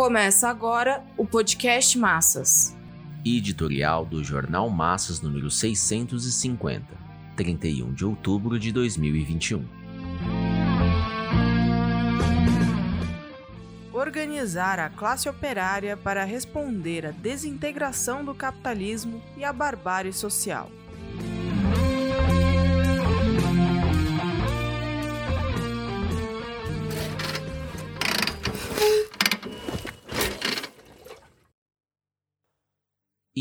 Começa agora o podcast Massas. Editorial do Jornal Massas número 650, 31 de outubro de 2021. Organizar a classe operária para responder à desintegração do capitalismo e à barbárie social.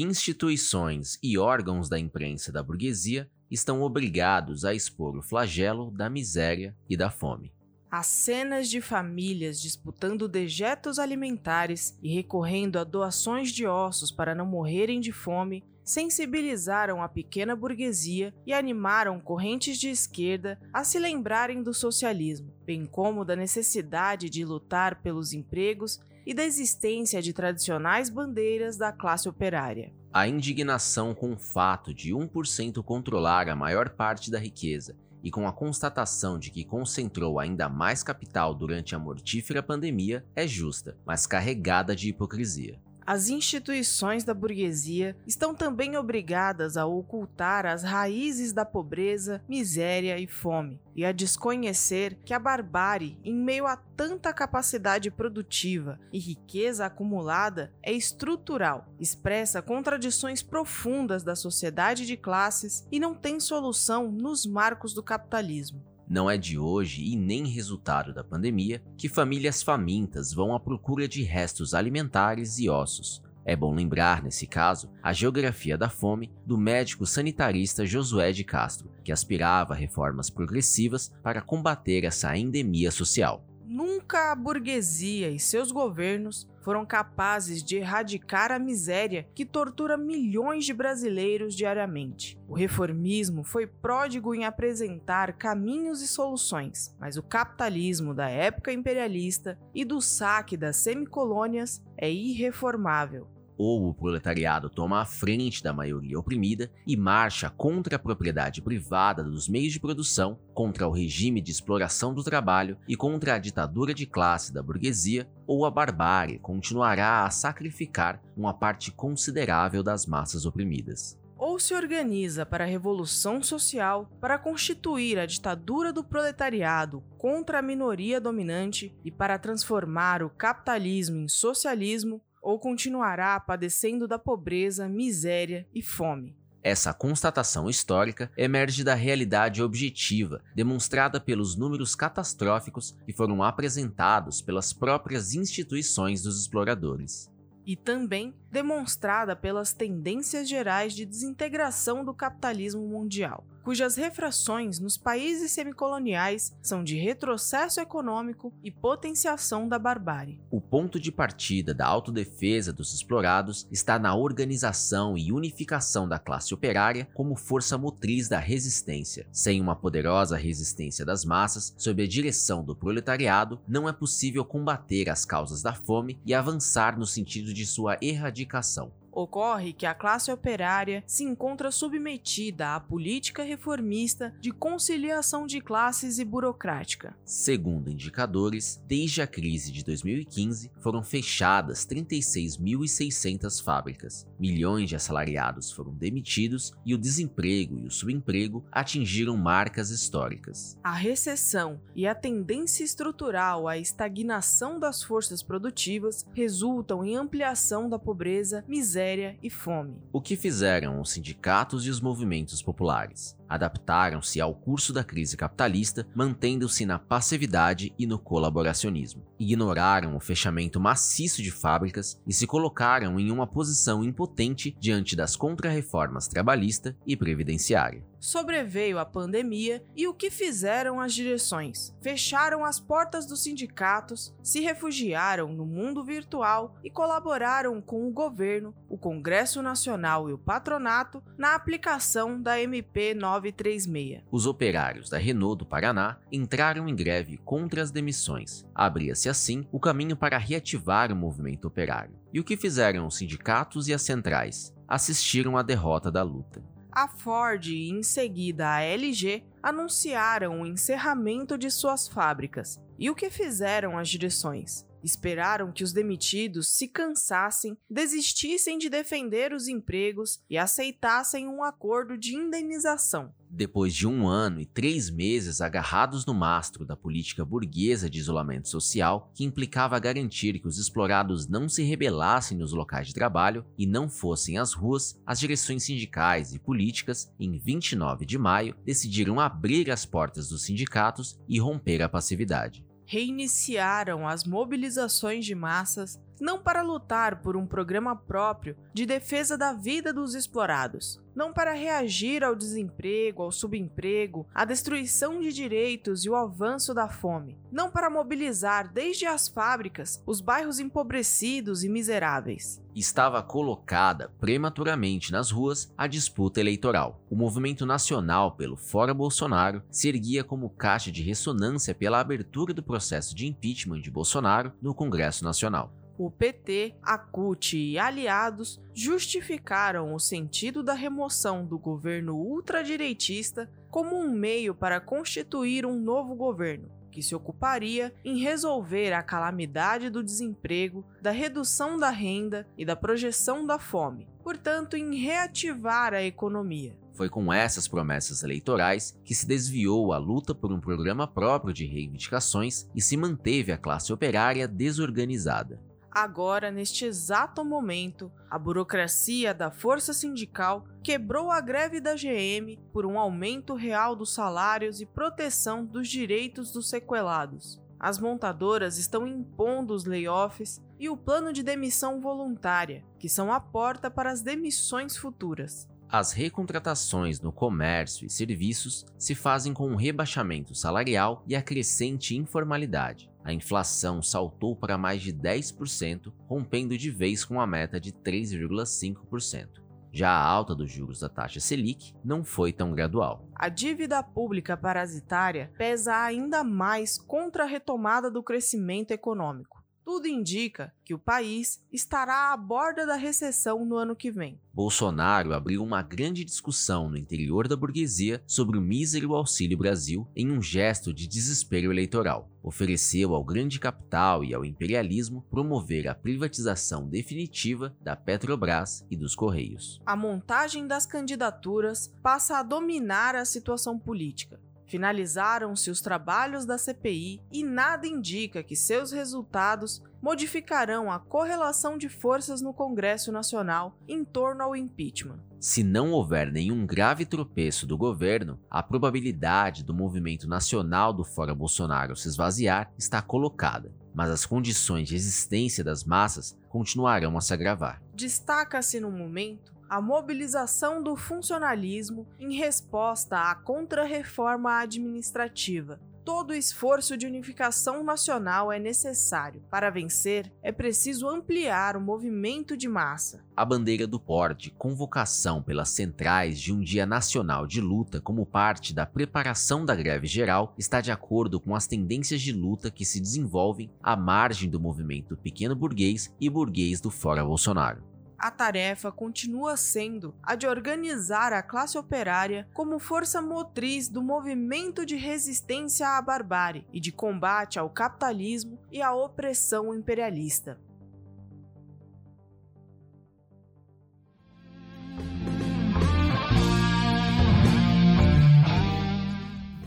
Instituições e órgãos da imprensa da burguesia estão obrigados a expor o flagelo da miséria e da fome. As cenas de famílias disputando dejetos alimentares e recorrendo a doações de ossos para não morrerem de fome sensibilizaram a pequena burguesia e animaram correntes de esquerda a se lembrarem do socialismo, bem como da necessidade de lutar pelos empregos e da existência de tradicionais bandeiras da classe operária. A indignação com o fato de 1% controlar a maior parte da riqueza e com a constatação de que concentrou ainda mais capital durante a mortífera pandemia é justa, mas carregada de hipocrisia as instituições da burguesia estão também obrigadas a ocultar as raízes da pobreza, miséria e fome, e a desconhecer que a barbárie, em meio a tanta capacidade produtiva e riqueza acumulada, é estrutural, expressa contradições profundas da sociedade de classes e não tem solução nos marcos do capitalismo. Não é de hoje e nem resultado da pandemia que famílias famintas vão à procura de restos alimentares e ossos. É bom lembrar, nesse caso, a geografia da fome do médico sanitarista Josué de Castro, que aspirava a reformas progressivas para combater essa endemia social. Nunca a burguesia e seus governos foram capazes de erradicar a miséria que tortura milhões de brasileiros diariamente. O reformismo foi pródigo em apresentar caminhos e soluções, mas o capitalismo da época imperialista e do saque das semicolônias é irreformável ou o proletariado toma a frente da maioria oprimida e marcha contra a propriedade privada dos meios de produção, contra o regime de exploração do trabalho e contra a ditadura de classe da burguesia, ou a barbárie continuará a sacrificar uma parte considerável das massas oprimidas. Ou se organiza para a revolução social para constituir a ditadura do proletariado contra a minoria dominante e para transformar o capitalismo em socialismo, ou continuará padecendo da pobreza, miséria e fome. Essa constatação histórica emerge da realidade objetiva, demonstrada pelos números catastróficos que foram apresentados pelas próprias instituições dos exploradores. E também demonstrada pelas tendências gerais de desintegração do capitalismo mundial, cujas refrações nos países semicoloniais são de retrocesso econômico e potenciação da barbárie. O ponto de partida da autodefesa dos explorados está na organização e unificação da classe operária como força motriz da resistência. Sem uma poderosa resistência das massas, sob a direção do proletariado, não é possível combater as causas da fome e avançar no sentido de sua erradicação indicação. Ocorre que a classe operária se encontra submetida à política reformista de conciliação de classes e burocrática. Segundo indicadores, desde a crise de 2015 foram fechadas 36.600 fábricas, milhões de assalariados foram demitidos e o desemprego e o subemprego atingiram marcas históricas. A recessão e a tendência estrutural à estagnação das forças produtivas resultam em ampliação da pobreza, miséria miséria e fome. O que fizeram os sindicatos e os movimentos populares? Adaptaram-se ao curso da crise capitalista, mantendo-se na passividade e no colaboracionismo. Ignoraram o fechamento maciço de fábricas e se colocaram em uma posição impotente diante das contrarreformas trabalhista e previdenciária. Sobreveio a pandemia e o que fizeram as direções? Fecharam as portas dos sindicatos, se refugiaram no mundo virtual e colaboraram com o governo, o Congresso Nacional e o patronato na aplicação da MP 9 936. Os operários da Renault do Paraná entraram em greve contra as demissões. Abria-se assim o caminho para reativar o movimento operário. E o que fizeram os sindicatos e as centrais? Assistiram à derrota da luta. A Ford e em seguida a LG anunciaram o encerramento de suas fábricas. E o que fizeram as direções? Esperaram que os demitidos se cansassem, desistissem de defender os empregos e aceitassem um acordo de indenização. Depois de um ano e três meses agarrados no mastro da política burguesa de isolamento social, que implicava garantir que os explorados não se rebelassem nos locais de trabalho e não fossem às ruas, as direções sindicais e políticas, em 29 de maio, decidiram abrir as portas dos sindicatos e romper a passividade reiniciaram as mobilizações de massas não para lutar por um programa próprio de defesa da vida dos explorados, não para reagir ao desemprego, ao subemprego, à destruição de direitos e o avanço da fome, não para mobilizar desde as fábricas os bairros empobrecidos e miseráveis. Estava colocada prematuramente nas ruas a disputa eleitoral. O movimento nacional pelo Fora Bolsonaro se erguia como caixa de ressonância pela abertura do processo de impeachment de Bolsonaro no Congresso Nacional o PT, a CUT e aliados justificaram o sentido da remoção do governo ultradireitista como um meio para constituir um novo governo, que se ocuparia em resolver a calamidade do desemprego, da redução da renda e da projeção da fome, portanto, em reativar a economia. Foi com essas promessas eleitorais que se desviou a luta por um programa próprio de reivindicações e se manteve a classe operária desorganizada. Agora, neste exato momento, a burocracia da força sindical quebrou a greve da GM por um aumento real dos salários e proteção dos direitos dos sequelados. As montadoras estão impondo os layoffs e o plano de demissão voluntária, que são a porta para as demissões futuras. As recontratações no comércio e serviços se fazem com um rebaixamento salarial e a crescente informalidade. A inflação saltou para mais de 10%, rompendo de vez com a meta de 3,5%. Já a alta dos juros da taxa Selic não foi tão gradual. A dívida pública parasitária pesa ainda mais contra a retomada do crescimento econômico. Tudo indica que o país estará à borda da recessão no ano que vem. Bolsonaro abriu uma grande discussão no interior da burguesia sobre o mísero Auxílio Brasil em um gesto de desespero eleitoral. Ofereceu ao grande capital e ao imperialismo promover a privatização definitiva da Petrobras e dos Correios. A montagem das candidaturas passa a dominar a situação política Finalizaram-se os trabalhos da CPI e nada indica que seus resultados modificarão a correlação de forças no Congresso Nacional em torno ao impeachment. Se não houver nenhum grave tropeço do governo, a probabilidade do movimento nacional do Fora Bolsonaro se esvaziar está colocada, mas as condições de existência das massas continuarão a se agravar. Destaca-se no momento a mobilização do funcionalismo em resposta à contrarreforma administrativa. Todo esforço de unificação nacional é necessário. Para vencer, é preciso ampliar o movimento de massa. A bandeira do porte, convocação pelas centrais de um dia nacional de luta como parte da preparação da greve geral, está de acordo com as tendências de luta que se desenvolvem à margem do movimento pequeno burguês e burguês do Fora Bolsonaro a tarefa continua sendo a de organizar a classe operária como força motriz do movimento de resistência à barbárie e de combate ao capitalismo e à opressão imperialista.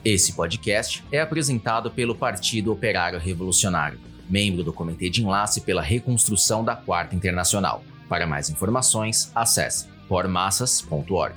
Esse podcast é apresentado pelo Partido Operário Revolucionário, membro do Comitê de Enlace pela Reconstrução da Quarta Internacional. Para mais informações, acesse formassas.org.